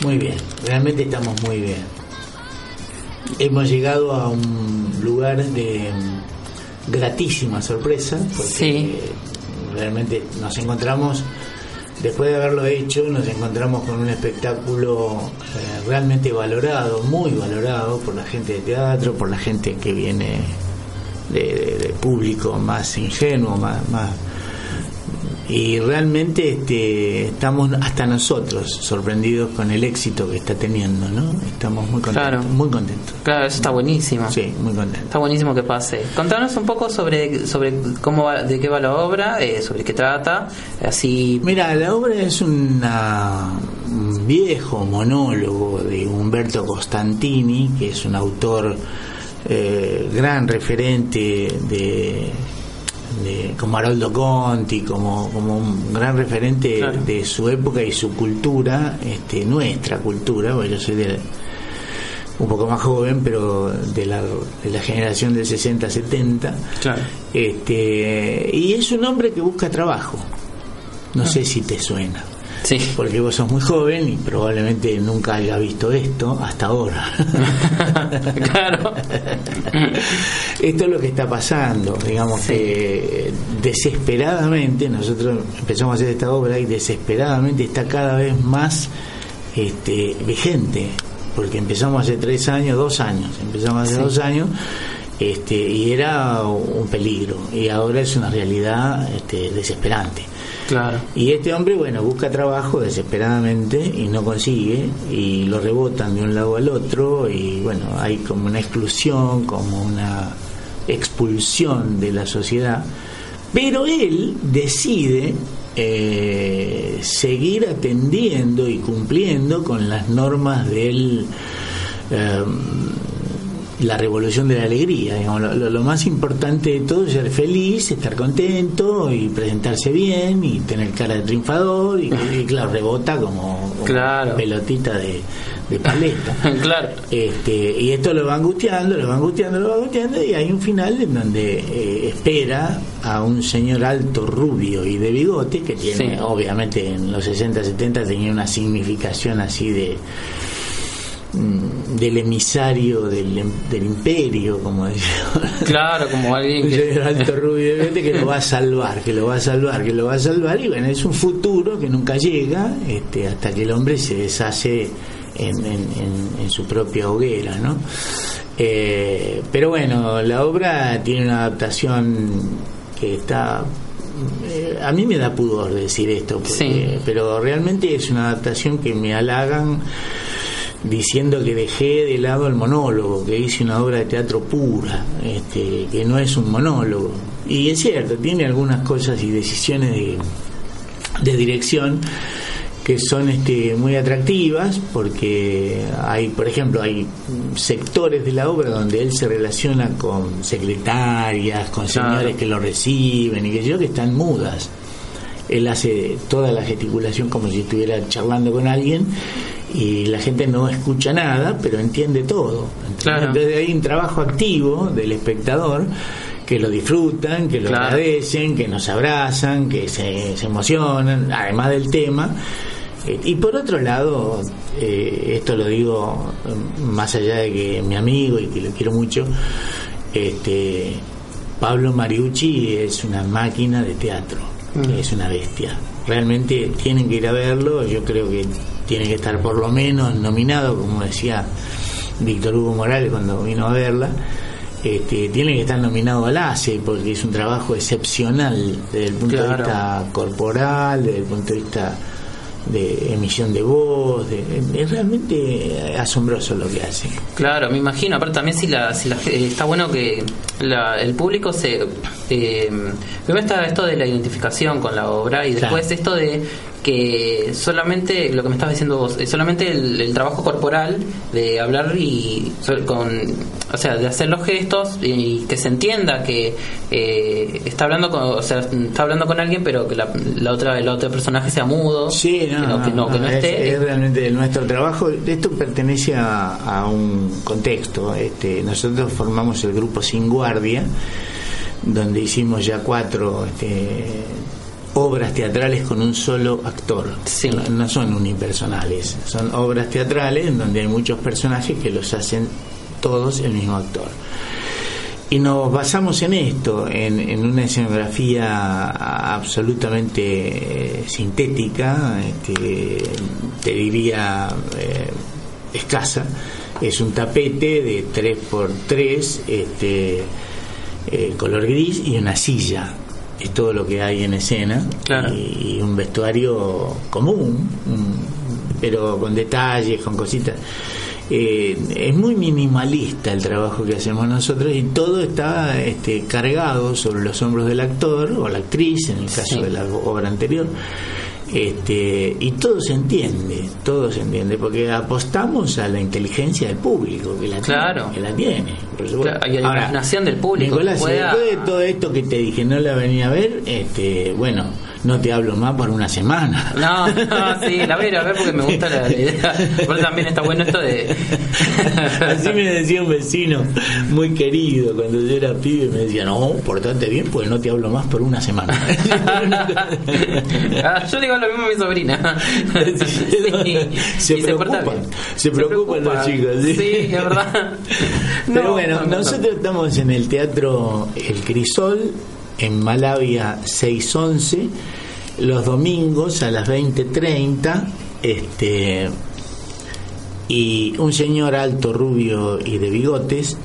Muy bien, realmente estamos muy bien. Hemos llegado a un lugar de mm, gratísima sorpresa, porque realmente nos encontramos, después de haberlo hecho, nos encontramos con un espectáculo eh, realmente valorado, muy valorado por la gente de teatro, por la gente que viene de, de- de público más ingenuo, más, más y realmente este, estamos hasta nosotros sorprendidos con el éxito que está teniendo, ¿no? Estamos muy contentos, Claro. muy contentos. Claro, eso está buenísimo. Sí, muy contentos. Está buenísimo que pase. Contanos un poco sobre sobre cómo va- de qué va la obra, eh, sobre qué trata, así. Mira, la obra es una, un viejo monólogo de Humberto Costantini, que es un autor eh, gran referente de, de- como Haroldo Conti, como, como un gran referente Claro. de su época y su cultura, este, nuestra cultura, porque yo soy de un poco más joven, pero de la, de la generación del 60-70. Claro. Este, y es un hombre que busca trabajo. No sé si te suena. Sí. Porque vos sos muy joven y probablemente nunca haya visto esto hasta ahora. (laughs) claro. Esto es lo que está pasando. Digamos que desesperadamente, nosotros empezamos a hacer esta obra y desesperadamente está cada vez más este, vigente. Porque empezamos hace tres años, dos años. Empezamos hace Sí. dos años este, y era un peligro. Y ahora es una realidad este, desesperante. Claro. Y este hombre, bueno, busca trabajo desesperadamente y no consigue y lo rebotan de un lado al otro y bueno, hay como una exclusión, como una expulsión de la sociedad. Pero él decide eh, seguir atendiendo y cumpliendo con las normas del... eh, la revolución de la alegría. digamos, lo, lo- lo más importante de todo es ser feliz, estar contento y presentarse bien y tener cara de triunfador y, y, claro, rebota como, como Claro. pelotita de, de paleta. (laughs) claro. Este, y esto lo va angustiando, lo va angustiando, lo va angustiando y hay un final en donde eh, espera a un señor alto, rubio y de bigote que tiene, Sí. obviamente en los 60, 70 tenía una significación así de del emisario del, em- del imperio, como decía. Claro, como alguien que. (laughs) alto rubio de que lo va a salvar, que lo va a salvar, que lo va a salvar y bueno, es un futuro que nunca llega este, hasta que el hombre se deshace en, en- en- en su propia hoguera, ¿no? Eh, pero bueno, la obra tiene una adaptación que está eh, a mí me da pudor decir esto, porque- Sí. pero realmente es una adaptación que me halagan diciendo que dejé de lado el monólogo, que hice una obra de teatro pura, este, que no es un monólogo. Y es cierto, tiene algunas cosas y decisiones de, de dirección que son este, muy atractivas porque hay, por ejemplo, hay sectores de la obra donde él se relaciona con secretarias, con Claro. señores que lo reciben y que yo que están mudas. Él hace toda la gesticulación como si estuviera charlando con alguien y la gente no escucha nada, pero entiende todo. Entonces hay un trabajo activo del espectador que lo disfrutan, que lo Claro. agradecen, que nos abrazan, que se, se emocionan, además del tema. Eh, Y por otro lado, eh, esto lo digo eh, más allá de que mi amigo y que lo quiero mucho, este, Pablo Mariucci es una máquina de teatro, Mm. es una bestia. Realmente tienen que ir a verlo, yo creo que tiene que estar por lo menos nominado, como decía Víctor Hugo Morales cuando vino a verla. Este, tiene que estar nominado al ACE porque es un trabajo excepcional desde el punto de vista corporal, desde el punto de vista de emisión de voz, de- es realmente asombroso lo que hace. Claro, me imagino. Aparte también si la, si la eh, está bueno que la- el público se eh, primero está esto de la identificación con la obra y después Claro. esto de que solamente, lo que me estabas diciendo vos, es solamente el, el trabajo corporal de hablar y con, o sea, de hacer los gestos y que se entienda que eh, está hablando con, o sea, está hablando con alguien, pero que la, la otra, el otro personaje sea mudo, Sí, no, que no, que no, que no es, esté. es realmente nuestro trabajo. Esto pertenece a, a un contexto. Este, nosotros formamos el grupo Sin Guardia, donde hicimos ya cuatro este, obras teatrales con un solo actor. No, no son unipersonales, son obras teatrales en donde hay muchos personajes que los hacen todos el mismo actor. Y nos basamos en esto, en, en una escenografía absolutamente eh, sintética, este, te diría eh, escasa. Es un tapete de 3 por 3 este, eh, color gris y una silla. Es todo lo que hay en escena. Y, y un vestuario común, pero con detalles, con cositas. Eh, es muy minimalista el trabajo que hacemos nosotros y todo está este, cargado sobre los hombros del actor o la actriz, en el caso Sí. de la obra anterior. Este, y todo se entiende, todo se entiende, porque apostamos a la inteligencia del público, que la Claro. tiene, que la tiene, por supuesto. Claro, y a la Ahora, imaginación del público. Nicolás, pueda- después de todo esto que te dije, no la venía a ver, este, bueno, no te hablo más por una semana. (laughs) No, no, sí, la voy a ir a ver porque me gusta la, idea. Pero también está bueno esto de. (laughs) Así me decía un vecino muy querido cuando yo era pibe, me decía, no, portate bien, pues no te hablo más por una semana. (laughs) Ah, yo digo lo mismo a mi sobrina. Sí, se preocupan, se preocupan los chicos. Sí, Sí, es verdad. Pero No, bueno, no, no. nosotros estamos en el Teatro El Crisol, en Malavia 611, los domingos a las 20.30, este, y un señor alto, rubio y de bigotes,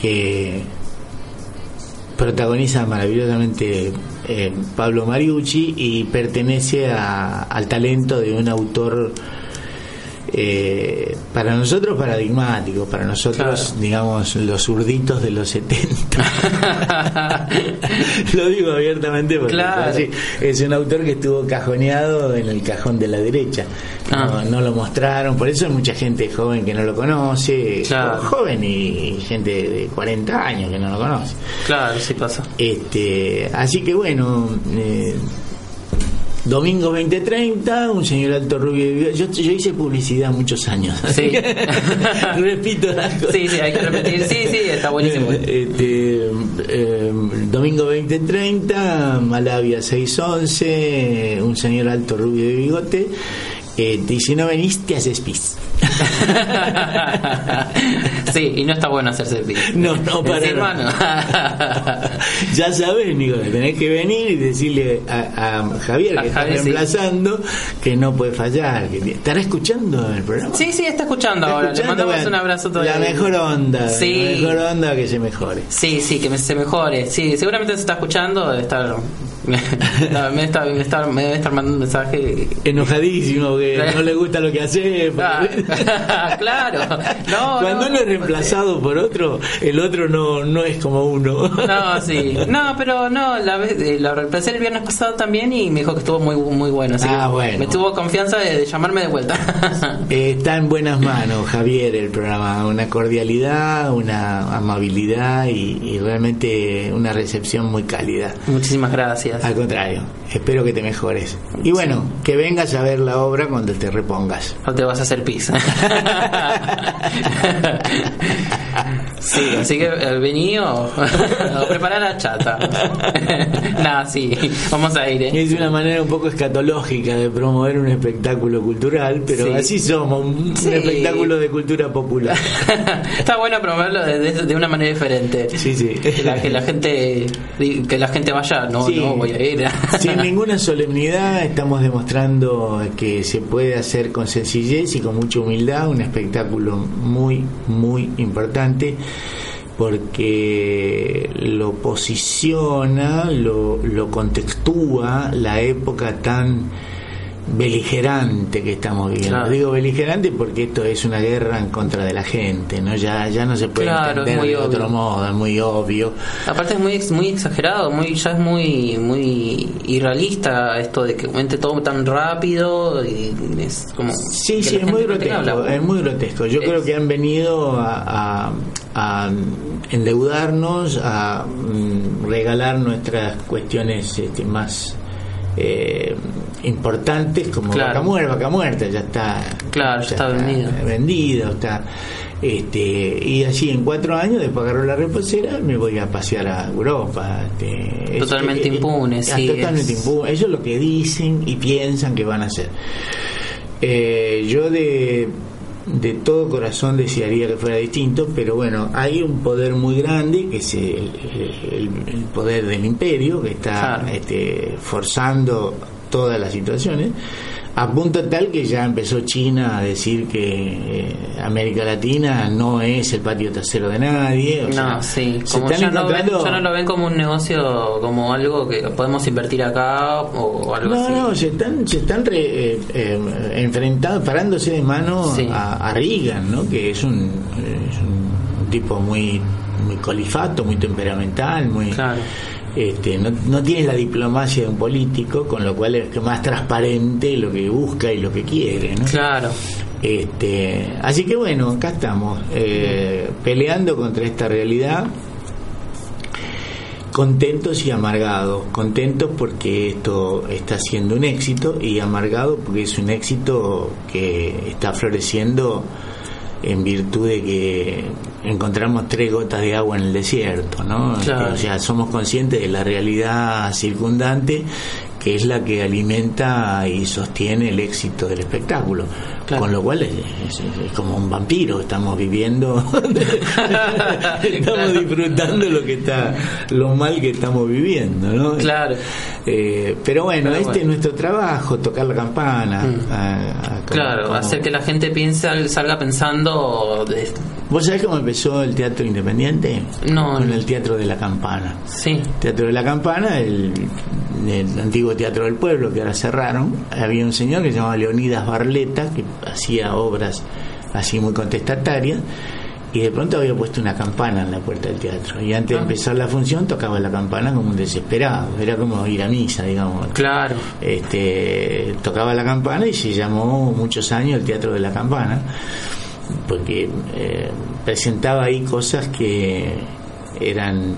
que protagoniza maravillosamente eh, Pablo Mariucci y pertenece al talento de un autor eh, para nosotros paradigmático, para nosotros, digamos, los zurditos de los 70. (laughs) Lo digo abiertamente porque Claro. es así. es un autor que estuvo cajoneado en el cajón de la derecha. No, Ah. no lo mostraron, por eso hay mucha gente joven que no lo conoce, Claro. joven y gente de 40 años que no lo conoce. Claro, sí pasa. Este, así que bueno, eh, domingo 2030, un señor alto rubio. de bigote. Yo, yo hice publicidad muchos años. Sí. (laughs) Repito las cosas. Sí, sí, hay que repetir. Sí, sí, está buenísimo. Este, eh, domingo 2030, Malavia 611, un señor alto rubio de bigote. Eh, y si no venís, te haces pis. (laughs) Sí, y no está bueno hacerse pis. No, no, para Encima, (laughs) ya sabes, Nicolás, tenés que venir y decirle a, a Javier A que está sí. reemplazando que no puede fallar. Que ¿Estará escuchando el programa? Sí, sí, está escuchando Está ahora. Le mandamos bueno, un abrazo todavía. La mejor onda. Sí. La mejor onda que se mejore. Sí, sí, que se mejore. Sí, seguramente se está escuchando. Debe (laughs) me, está, me, está, me debe estar mandando un mensaje. Enojadísimo, que no le gusta lo que hace. Ah, (laughs) claro. No, Cuando no, uno es reemplazado por otro, el otro no, no es como uno. No, sí. No, pero no, la, vez- eh, la reemplacé el viernes pasado también y me dijo que estuvo muy muy bueno. Así Ah, que bueno. Me tuvo confianza de, de llamarme de vuelta. (laughs) Eh, Está en buenas manos, Javier, el programa. Una cordialidad, una amabilidad y, y realmente una recepción muy cálida. Muchísimas gracias. Al contrario, espero que te mejores. Y bueno, que vengas a ver la obra cuando te repongas. O te vas a hacer pis. (laughs) sí, así que eh, vení o, o preparar la chata. (laughs) Nada, sí, vamos a ir. ¿eh? Es una manera un poco escatológica de promover un espectáculo cultural, pero Sí. así somos, un, Sí. espectáculo de cultura popular. (laughs) Está bueno promoverlo de, de- de una manera diferente. Sí, sí. Que la, que la gente que la gente vaya, no, no voy a ir. Sin ninguna solemnidad estamos demostrando que se puede hacer con sencillez y con mucha humildad un espectáculo muy, muy importante porque lo posiciona, lo, lo contextúa la época tan beligerante que estamos viviendo. Claro. Digo beligerante porque esto es una guerra en contra de la gente, ¿no? Ya, ya no se puede Claro, entender de obvio. otro modo, es muy obvio. Aparte es muy muy exagerado, muy ya es muy muy irrealista esto de que aumente todo tan rápido y es como Sí, sí, es muy grotesco, es muy grotesco. Yo creo que han venido a, a- a endeudarnos, a mm, regalar nuestras cuestiones este, más eh, importantes como Claro. vaca muerta, vaca muerta, ya está, Claro, ya está vendido. vendido, está este y así en cuatro años después agarro la reposera me voy a pasear a Europa este, es- Totalmente impune, sí, totalmente es- impune eso es lo que dicen y piensan que van a hacer eh, yo de, de todo corazón desearía que fuera distinto, pero bueno, hay un poder muy grande, que es el, el- el poder del imperio, que está Claro. este, forzando todas las situaciones, a punto tal que ya empezó China a decir que eh, América Latina no es el patio trasero de nadie. o sea, No, sí, como ya no, ven, ya no lo ven como un negocio, como algo que podemos invertir acá o algo No, así. no, se están, se están re- eh, eh, enfrentando, parándose de mano Sí. a, a Reagan, ¿no? Que es un, es un tipo muy, muy colifato, muy temperamental, muy. Claro. Este, no, no tiene la diplomacia de un político, con lo cual es más transparente lo que busca y lo que quiere, ¿no? Claro. Este, así que bueno, acá estamos, eh, peleando contra esta realidad, contentos y amargados, contentos porque esto está siendo un éxito y amargados porque es un éxito que está floreciendo en virtud de que encontramos tres gotas de agua en el desierto, ¿no? Claro. O sea, somos conscientes de la realidad circundante que es la que alimenta y sostiene el éxito del espectáculo. Claro. Con lo cual es, es- es como un vampiro, estamos viviendo, (laughs) estamos disfrutando lo que está, lo mal que estamos viviendo, ¿no? Claro. Eh, pero bueno, Pero este bueno. es nuestro trabajo, tocar la campana. Mm. a- a- Claro, como- hacer que la gente piense, salga pensando de- ¿Vos sabés cómo empezó el teatro independiente? No, Con el teatro de la campana. sí, Teatro de la Campana, el, el antiguo Teatro del Pueblo, que ahora cerraron, había un señor que se llamaba Leonidas Barleta, que hacía obras así muy contestatarias, y de pronto había puesto una campana en la puerta del teatro. Y antes de Ah. empezar la función tocaba la campana como un desesperado, era como ir a misa, digamos. claro. Este, tocaba la campana y se llamó muchos años el Teatro de la Campana, porque eh, presentaba ahí cosas que eran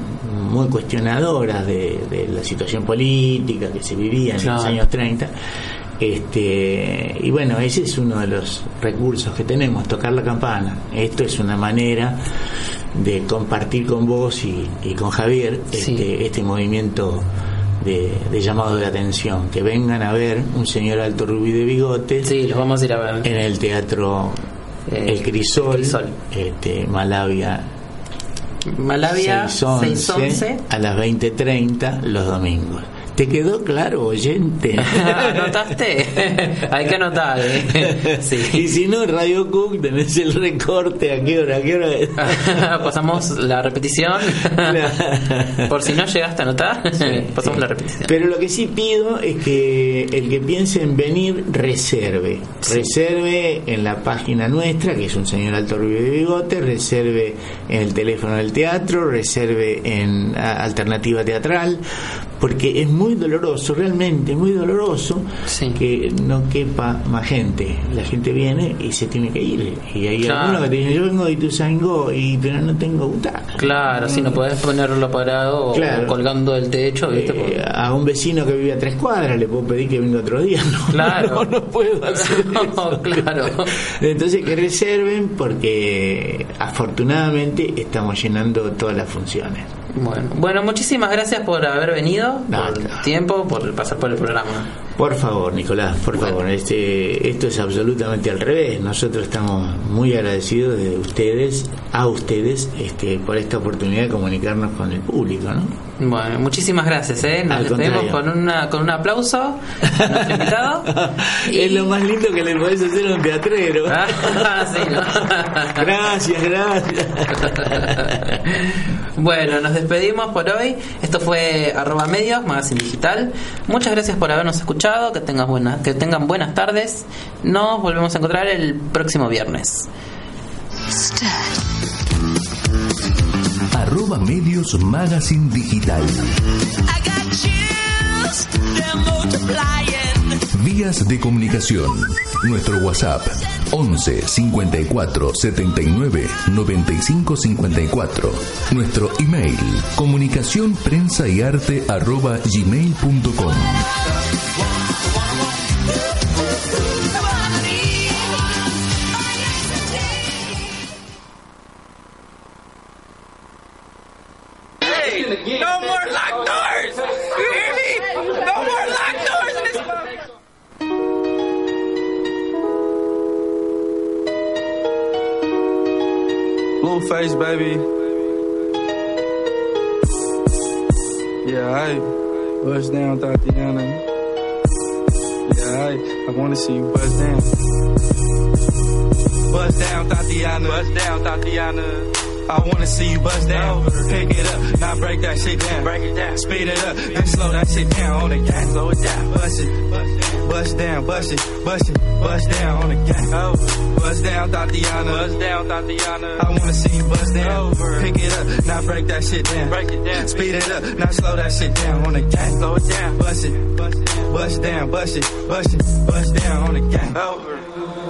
muy cuestionadoras de, de la situación política que se vivía en los años 30. Este, y bueno, ese es uno de los recursos que tenemos, tocar la campana. Esto es una manera de compartir con vos y, y con Javier Sí. este, este movimiento de, de llamado de atención. Que vengan a ver un señor alto rubí de bigote Sí, los vamos a ir a ver. en el teatro Eh, El Crisol, El Crisol. Este, Malavia Malavia 611, 611. a las 20.30 los domingos. ¿Te quedó claro, oyente? (laughs) ¿Anotaste? (laughs) Hay que anotar, ¿eh? Y Sí. si no, en Radio Cook tenés el recorte, ¿a qué hora? ¿A qué hora? (laughs) Pasamos la repetición. Por si no llegaste a anotar, pasamos Sí. la repetición. Pero lo que sí pido es que el que piense en venir reserve. Reserve en la página nuestra, que es un señor alto rubio de bigote, reserve en el teléfono del teatro, reserve en alternativa teatral, porque es muy doloroso, realmente muy doloroso Sí. que no quepa más gente. La gente viene y se tiene que ir. Y hay Claro. algunos que te dicen, yo vengo de Ituzaingó, y pero no tengo butaca. Claro, si no podés ponerlo parado Claro. o colgando del techo, ¿viste? Eh, a un vecino que vive a tres cuadras le puedo pedir que venga otro día. (laughs) No, Claro. no, no puedo (laughs) hacer No, eso. claro. Entonces que reserven porque afortunadamente estamos llenando todas las funciones. Bueno, bueno, muchísimas gracias por haber venido, No, por el tiempo, por pasar por el programa. Por favor, Nicolás, por favor, este, esto es absolutamente al revés. Nosotros estamos muy agradecidos de ustedes, a ustedes, este, por esta oportunidad de comunicarnos con el público, ¿no? Bueno, muchísimas gracias, ¿eh? Nos Al despedimos con, una, con un aplauso a nuestro invitado. (laughs) Es lo más lindo que le podés hacer a un teatrero. Ah, (laughs) sí, ¿no? (laughs) Gracias, gracias. Bueno, nos despedimos por hoy. Esto fue arroba medios, magazine digital. Muchas gracias por habernos escuchado. Que tengas buena, que tengan buenas tardes. Nos volvemos a encontrar el próximo viernes. Arroba Medios Magazine Digital. Vías de comunicación. Nuestro WhatsApp 11 54 79 95 54. Nuestro email comunicación prensa y arte arroba gmail.com. Blueface, baby. Yeah, I bust down, Tatiana. Yeah, I, I wanna see you bust down. Bust down, Tatiana. Bust down, Tatiana. I wanna see you bust down. Pick it up, now break that shit down. Break it down. Speed it up, then slow that shit down on the gas. Slow it down. Bust it, bust down, bust it, bust it, bust down on the gas. Bust down, Tatiana. Bust down, Tatiana. I wanna see you bust down. Over. Pick it up, now break that shit down. Break it down. Speed it up, now slow that shit down on the gas. Slow it down. Bust it, bust it, bust down, bust it, bust it, bust down on the gas.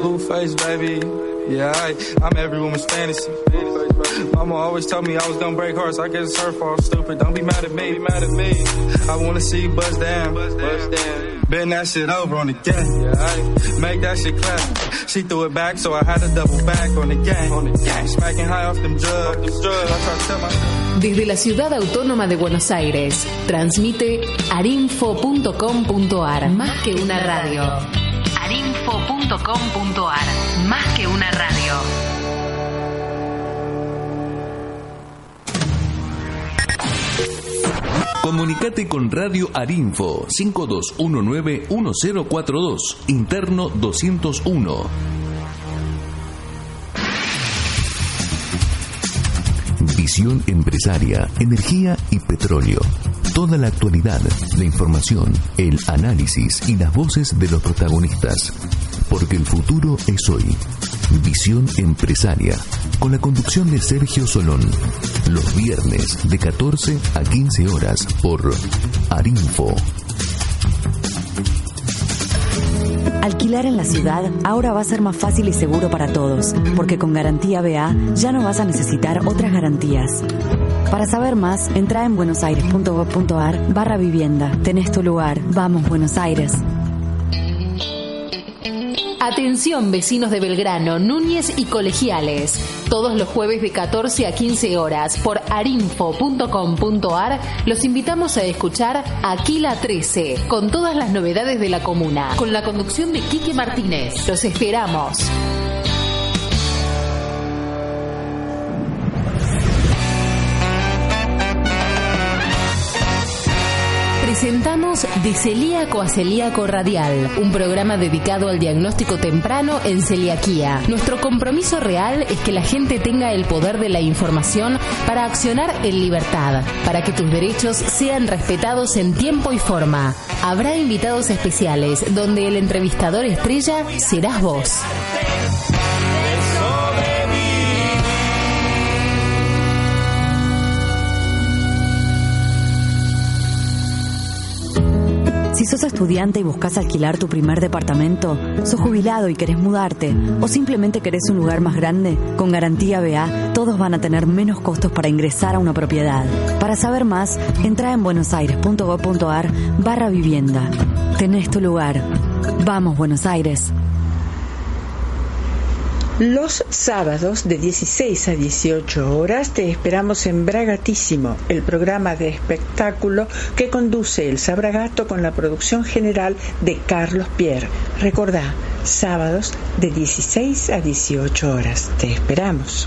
Blueface, baby. Yeah, I, I'm every woman's fantasy. Mama always told me I was gonna break hearts. I guess it's her fault, stupid. Don't be mad at me, be mad at me. I wanna see you bust down, bust down. Bend that shit over on the I make that shit clap. She threw it back, so I had to double back on the gang. On the gang, smacking high off them drugs. I tried to tell my Desde la ciudad autónoma de Buenos Aires, transmite arinfo.com.ar. Más que una radio. arinfo.com.ar. Más que una radio. Comunicate con Radio Arinfo 5219-1042, interno 201. Visión empresaria, energía y petróleo. Toda la actualidad, la información, el análisis y las voces de los protagonistas. Porque el futuro es hoy. Visión empresaria, con la conducción de Sergio Solón. Los viernes de 14 a 15 horas por Arinfo. Alquilar en la ciudad ahora va a ser más fácil y seguro para todos, porque con Garantía BA ya no vas a necesitar otras garantías. Para saber más, entra en buenosaires.gov.ar barra vivienda. Tenés tu lugar. Vamos, Buenos Aires. Atención vecinos de Belgrano, Núñez y Colegiales. Todos los jueves de 14 a 15 horas por arinfo.com.ar los invitamos a escuchar Aquila 13 con todas las novedades de la comuna, con la conducción de Quique Martínez. Los esperamos. Presentamos De Celíaco a Celíaco Radial, un programa dedicado al diagnóstico temprano en celiaquía. Nuestro compromiso real es que la gente tenga el poder de la información para accionar en libertad, para que tus derechos sean respetados en tiempo y forma. Habrá invitados especiales donde el entrevistador estrella serás vos. Si sos estudiante y buscas alquilar tu primer departamento, sos jubilado y querés mudarte, o simplemente querés un lugar más grande, con Garantía BA, todos van a tener menos costos para ingresar a una propiedad. Para saber más, entra en buenosaires.gov.ar barra vivienda. Tenés tu lugar. Vamos, Buenos Aires. Los sábados de 16 a 18 horas te esperamos en Bragatísimo, el programa de espectáculo que conduce el Sabragato con la producción general de Carlos Pierre. Recordá, sábados de 16 a 18 horas. Te esperamos.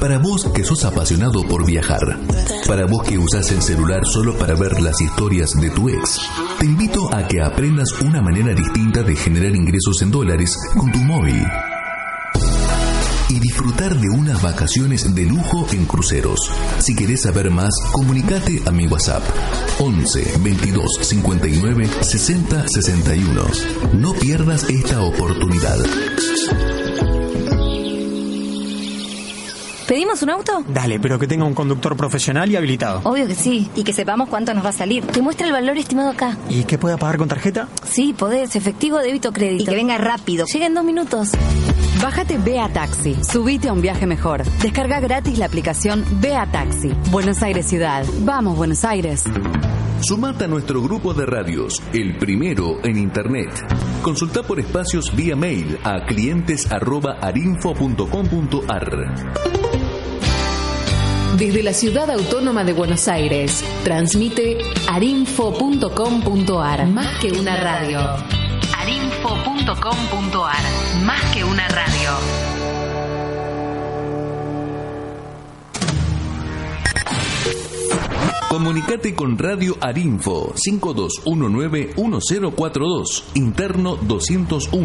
Para vos que sos apasionado por viajar. Para vos que usás el celular solo para ver las historias de tu ex. Te invito a que aprendas una manera distinta de generar ingresos en dólares con tu móvil y disfrutar de unas vacaciones de lujo en cruceros. Si querés saber más, comunicate a mi WhatsApp 11 22 59 60 61. No pierdas esta oportunidad. ¿Pedimos un auto? Dale, pero que tenga un conductor profesional y habilitado. Obvio que sí. Y que sepamos cuánto nos va a salir. Te muestra el valor estimado acá. ¿Y que pueda pagar con tarjeta? Sí, podés. Efectivo, débito, crédito. Y que venga rápido. Llega en dos minutos. Bájate Bea Taxi. Subite a un viaje mejor. Descarga gratis la aplicación Bea Taxi. Buenos Aires Ciudad. Vamos, Buenos Aires. Sumate a nuestro grupo de radios, el primero en Internet. Consulta por espacios vía mail a clientes.arinfo.com.ar. Desde la ciudad autónoma de Buenos Aires, transmite arinfo.com.ar. Más que una radio. arinfo.com.ar. Más que una radio. Comunicate con Radio Arinfo 5219-1042, interno 201.